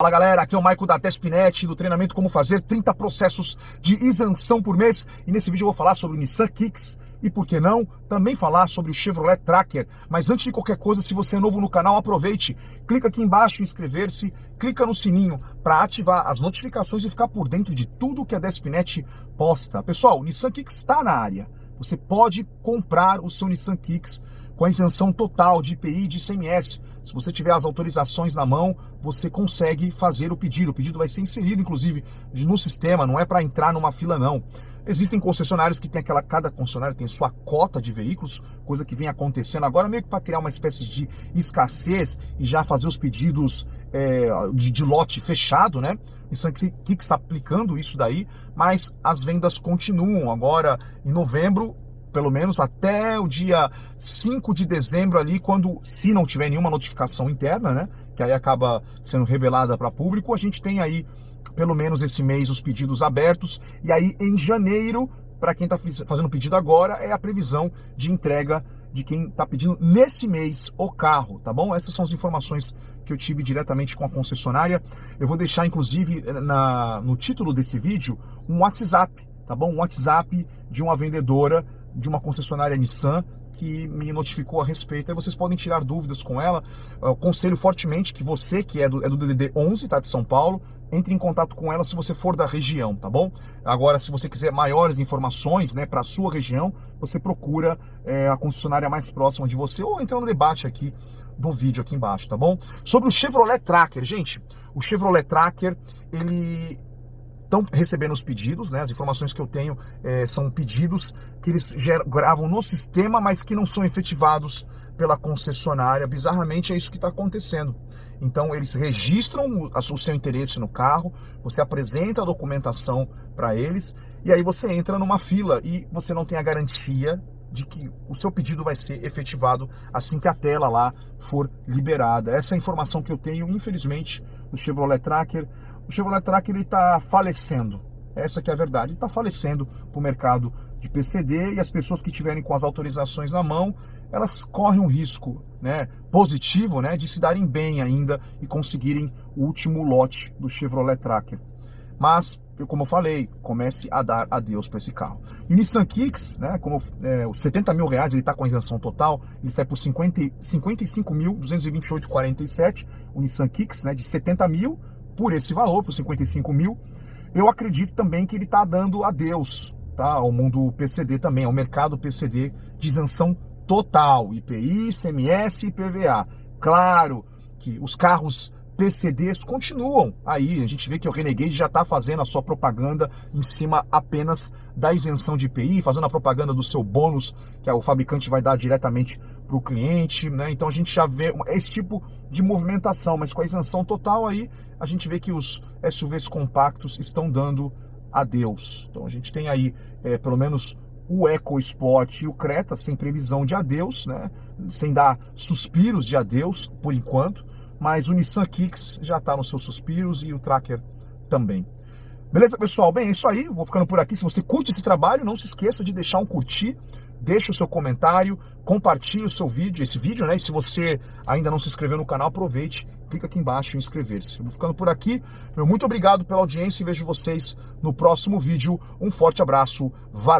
Fala galera, aqui é o Maico da Tespinet, do treinamento Como Fazer 30 Processos de Isenção por Mês. E nesse vídeo eu vou falar sobre o Nissan Kicks e, por que não, também falar sobre o Chevrolet Tracker. Mas antes de qualquer coisa, se você é novo no canal, aproveite, clica aqui embaixo em inscrever-se, clica no sininho para ativar as notificações e ficar por dentro de tudo que a Despinet posta. Pessoal, o Nissan Kicks está na área. Você pode comprar o seu Nissan Kicks com a isenção total de IPI e de ICMS. Se você tiver as autorizações na mão, você consegue fazer o pedido. O pedido vai ser inserido, inclusive, no sistema, não é para entrar numa fila, não. Existem concessionários que tem aquela, cada concessionário tem sua cota de veículos, coisa que vem acontecendo agora, meio que para criar uma espécie de escassez e já fazer os pedidos é, de, de, lote fechado, né? Isso aqui que está aplicando isso daí, mas as vendas continuam. Agora, em novembro, pelo menos até o dia 5 de dezembro ali, quando, se não tiver nenhuma notificação interna, né, que aí acaba sendo revelada para público, a gente tem aí, pelo menos esse mês, os pedidos abertos, e aí em janeiro, para quem está fazendo pedido agora, é a previsão de entrega de quem está pedindo nesse mês o carro, tá bom? Essas são as informações que eu tive diretamente com a concessionária. Eu vou deixar, inclusive, na, no título desse vídeo, um WhatsApp, tá bom? Um WhatsApp de uma vendedora de uma concessionária Nissan que me notificou a respeito. Aí vocês podem tirar dúvidas com ela. Eu aconselho fortemente que você, que é do, é do DDD 11, tá, de São Paulo, entre em contato com ela se você for da região, tá bom? Agora, se você quiser maiores informações, né, para a sua região, você procura é, a concessionária mais próxima de você ou entra no debate aqui do vídeo aqui embaixo, tá bom? Sobre o Chevrolet Tracker, gente, o Chevrolet Tracker, ele estão recebendo os pedidos, né? As informações que eu tenho é, são pedidos que eles gravam no sistema, mas que não são efetivados pela concessionária. Bizarramente é isso que está acontecendo. Então eles registram o, o seu interesse no carro, você apresenta a documentação para eles e aí você entra numa fila e você não tem a garantia de que o seu pedido vai ser efetivado assim que a tela lá for liberada. Essa é a informação que eu tenho, infelizmente, do Chevrolet Tracker o Chevrolet Tracker está falecendo. Essa que é a verdade. Está falecendo para o mercado de PCD e as pessoas que tiverem com as autorizações na mão, elas correm um risco né, positivo né, de se darem bem ainda e conseguirem o último lote do Chevrolet Tracker. Mas, como eu falei, comece a dar adeus para esse carro. E o Nissan Kicks, né, como é, os 70 mil reais, ele está com a isenção total, ele sai por 50, 55.228,47. O Nissan Kicks, né, de 70 mil por esse valor, por 55 mil, eu acredito também que ele está dando adeus tá, ao mundo PCD também, ao mercado PCD de isenção total, IPI, CMS e PVA. Claro que os carros PCDs continuam aí. A gente vê que o Renegade já está fazendo a sua propaganda em cima apenas da isenção de IPI, fazendo a propaganda do seu bônus que o fabricante vai dar diretamente para o cliente, né? Então a gente já vê esse tipo de movimentação, mas com a isenção total aí a gente vê que os SUVs compactos estão dando adeus. Então a gente tem aí é, pelo menos o EcoSport e o Creta sem previsão de adeus, né? Sem dar suspiros de adeus por enquanto mas o Nissan Kicks já está nos seus suspiros e o Tracker também. Beleza, pessoal? Bem, é isso aí. Vou ficando por aqui. Se você curte esse trabalho, não se esqueça de deixar um curtir, deixe o seu comentário, compartilhe o seu vídeo, esse vídeo, né? E se você ainda não se inscreveu no canal, aproveite, clica aqui embaixo em inscrever-se. Vou ficando por aqui. Meu muito obrigado pela audiência e vejo vocês no próximo vídeo. Um forte abraço. Valeu!